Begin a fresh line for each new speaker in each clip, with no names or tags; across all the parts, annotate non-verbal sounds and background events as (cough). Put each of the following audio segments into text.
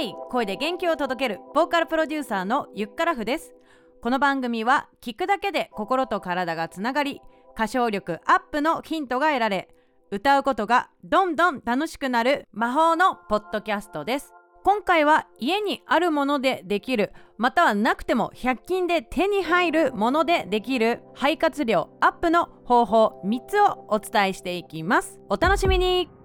イ声で元気を届けるボーカルプロデューサーのゆっからふです。この番組は聞くだけで心と体がつながり歌唱力アップのヒントが得られ歌うことがどんどん楽しくなる魔法のポッドキャストです。今回は家にあるものでできるまたはなくても100均で手に入るものでできる肺活量アップの方法3つをお伝えしていきます。お楽しみに。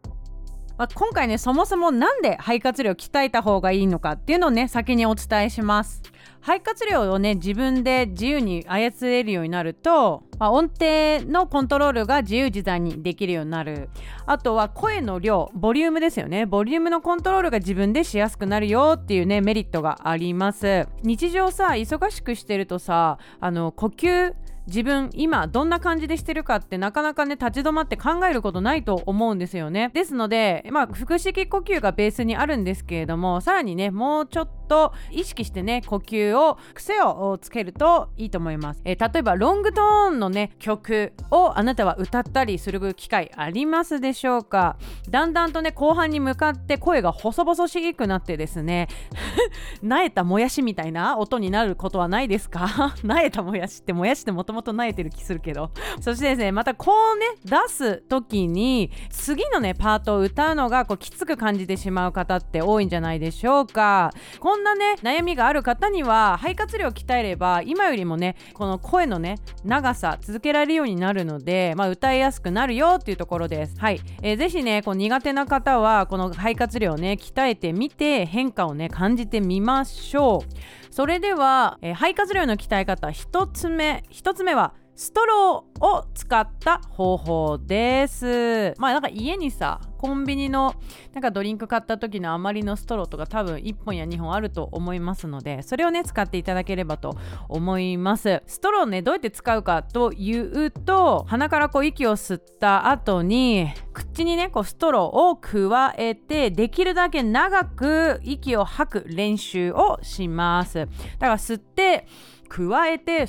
まあ、今回ねそもそもなんで肺活量を鍛えた方がいいのかっていうのをね先にお伝えします。肺活量をね自分で自由に操れるようになると、まあ、音程のコントロールが自由自在にできるようになる。あとは声の量ボリュームですよね。ボリュームのコントロールが自分でしやすくなるよっていうねメリットがあります。日常さ忙しくしてるとさあの呼吸自分今どんな感じでしてるかってなかなかね立ち止まって考えることないと思うんですよね。ですのでまあ腹式呼吸がベースにあるんですけれどもさらにねもうちょっと意識してね呼吸を癖をつけるといいと思います、えー、例えばロングトーンのね曲をあなたは歌ったりする機会ありますでしょうか？だんだんとね後半に向かって声が細々しくなってですね (laughs) なえたもやしみたいな音になることはないですか？(laughs) なえたもやしってもやしってもともとなえてる気するけど。そしてですねまたこうね出す時に次のねパートを歌うのがこうきつく感じてしまう方って多いんじゃないでしょうか。こんなね悩みがある方には肺活量を鍛えれば今よりもねこの声のね長さ続けられるようになるので、まあ、歌いやすくなるよっていうところです。はい、えー、ぜひねこう苦手な方はこの肺活量をね鍛えてみて変化をね感じてみましょう。それでは、えー、肺活量の鍛え方1つ目1つ目はストローを使った方法です。まあなんか家にさコンビニのなんかドリンク買った時の余りのストローとか多分1本や2本あると思いますのでそれをね使っていただければと思いますストローねどうやって使うかというと鼻からこう息を吸った後に口にねこうストローを加えてできるだけ長く息を吐く練習をしますだから吸って加えて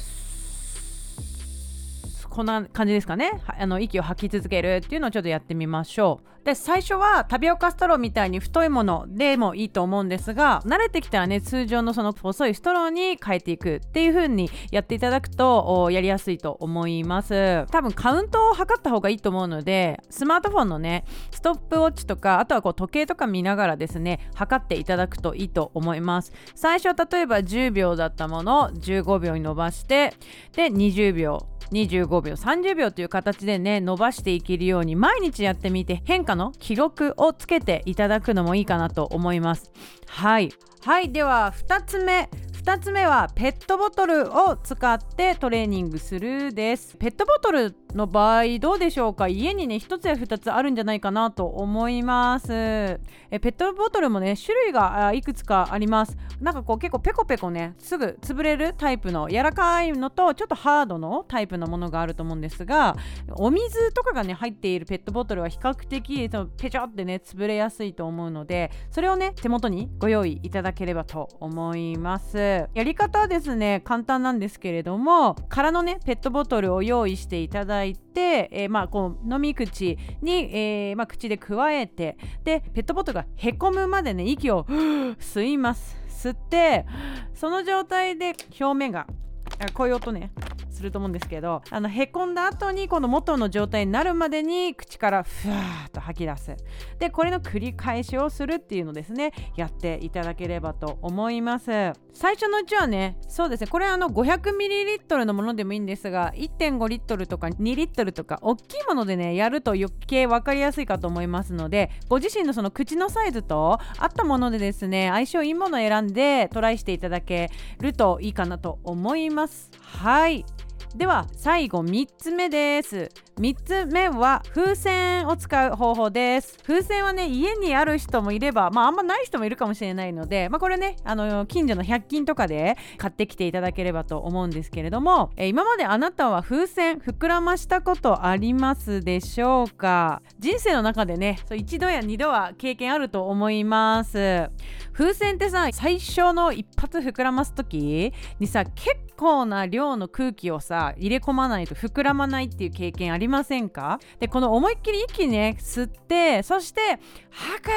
こんな感じですかね。あの息を吐き続けるっていうのをちょっとやってみましょう。で最初はタピオカストローみたいに太いものでもいいと思うんですが慣れてきたらね通常のその細いストローに変えていくっていう風にやっていただくとやりやすいと思います。多分カウントを測った方がいいと思うのでスマートフォンのねストップウォッチとかあとはこう時計とか見ながらですね測っていただくといいと思います。最初例えば10秒だったものを15秒に伸ばしてで20秒25秒30秒という形でね伸ばしていけるように毎日やってみて変化の記録をつけていただくのもいいかなと思います。はい。はい。では2つ目。2つ目はペットボトルを使ってトレーニングするです。ペットボトルの場合どうでしょうか？家にね1つや2つあるんじゃないかなと思います。えペットボトルもね種類がいくつかあります。なんかこう結構ペコペコねすぐ潰れるタイプの柔らかいのとちょっとハードのタイプのものがあると思うんですがお水とかがね入っているペットボトルは比較的そのペチョってね潰れやすいと思うのでそれをね手元にご用意いただければと思います。やり方はですね簡単なんですけれども空のねペットボトルを用意していただいて、えー、まあこう飲み口に、えー、まあ、口で加えてでペットボトルがへこむまでね息を (gasps) 吸います。吸ってその状態で表面がこういう音ねすると思うんですけどあのへこんだ後にこの元の状態になるまでに口からふわーっと吐き出す。でこれの繰り返しをするっていうのですねやっていただければと思います。最初のうちはねそうですねこれあの 500ml のものでもいいんですが1.5リットルとか2リットルとか大きいものでねやると余計分かりやすいかと思いますのでご自身のその口のサイズと合ったものでですね相性いいものを選んでトライしていただけるといいかなと思います。はい。では最後3つ目です。3つ目は風船を使う方法です。風船はね家にある人もいればまああんまない人もいるかもしれないのでまあこれねあの近所の100均とかで買ってきていただければと思うんですけれども、え今まであなたは風船膨らましたことありますでしょうか？人生の中でねそう一度や二度は経験あると思います。風船ってさ最初の一発膨らます時にさ結構な量の空気をさ入れ込まないと膨らまないっていう経験ありませんか？でこの思いっきり息ね吸ってそして吐く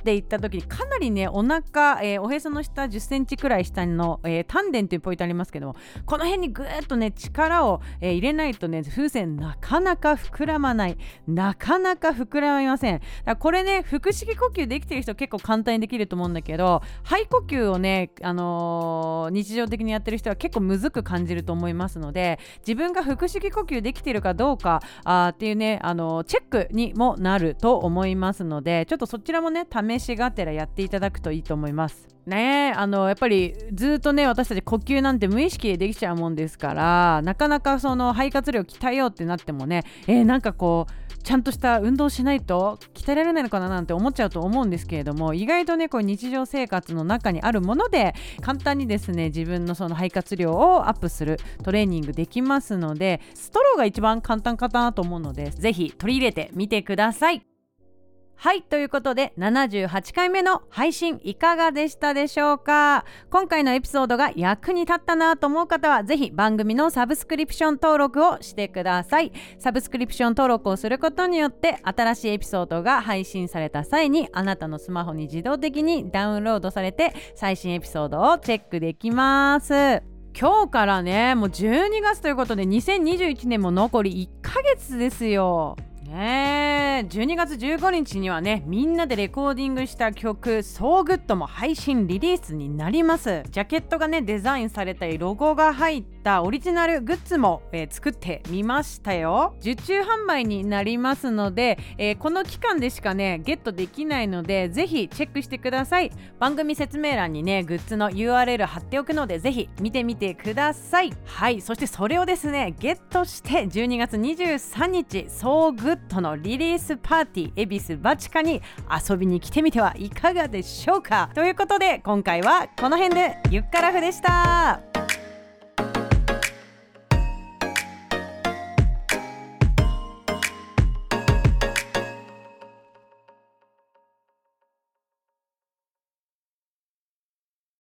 って言った時にかなりねお腹、えー、おへその下1 0センチくらい下の、えー、丹田っていうポイントありますけどもこの辺にぐーっとね力を、えー、入れないとね風船なかなか膨らまない。なかなか膨らみません。だこれね腹式呼吸できてる人結構簡単にできると思うんだけど肺呼吸をね、あのー、日常的にやってる人は結構むずく感じると思いますのでで自分が腹式呼吸できてるかどうかあっていうね、あの、チェックにもなると思いますのでちょっとそちらもね試しがてらやっていただくといいと思います。ねあのやっぱりずっとね私たち呼吸なんて無意識でできちゃうもんですからなかなかその肺活量鍛えようってなってもねえー、なんかこうちゃんとした運動しないと鍛えられないのかななんて思っちゃうと思うんですけれども意外とねこう日常生活の中にあるもので簡単にですね自分のその肺活量をアップするトレーニングできますのでストローが一番簡単かなと思うので是非取り入れてみてください。はいということで78回目の配信いかがでしたでしょうか？今回のエピソードが役に立ったなと思う方はぜひ番組のサブスクリプション登録をしてください。サブスクリプション登録をすることによって新しいエピソードが配信された際にあなたのスマホに自動的にダウンロードされて最新エピソードをチェックできます。今日からねもう12月ということで2021年も残り1ヶ月ですよ。ねえ。12月15日にはねみんなでレコーディングした曲「So Good」も配信リリースになります。ジャケットがねデザインされたりロゴが入ったオリジナルグッズも、えー、作ってみましたよ。受注販売になりますので、えー、この期間でしかねゲットできないのでぜひチェックしてください。番組説明欄にねグッズの URL 貼っておくのでぜひ見てみてください。はい。そしてそれをですねゲットして12月23日 So Good トのリリースパーティー恵比寿バチカに遊びに来てみてはいかがでしょうか？ということで今回はこの辺でゆっからふでした。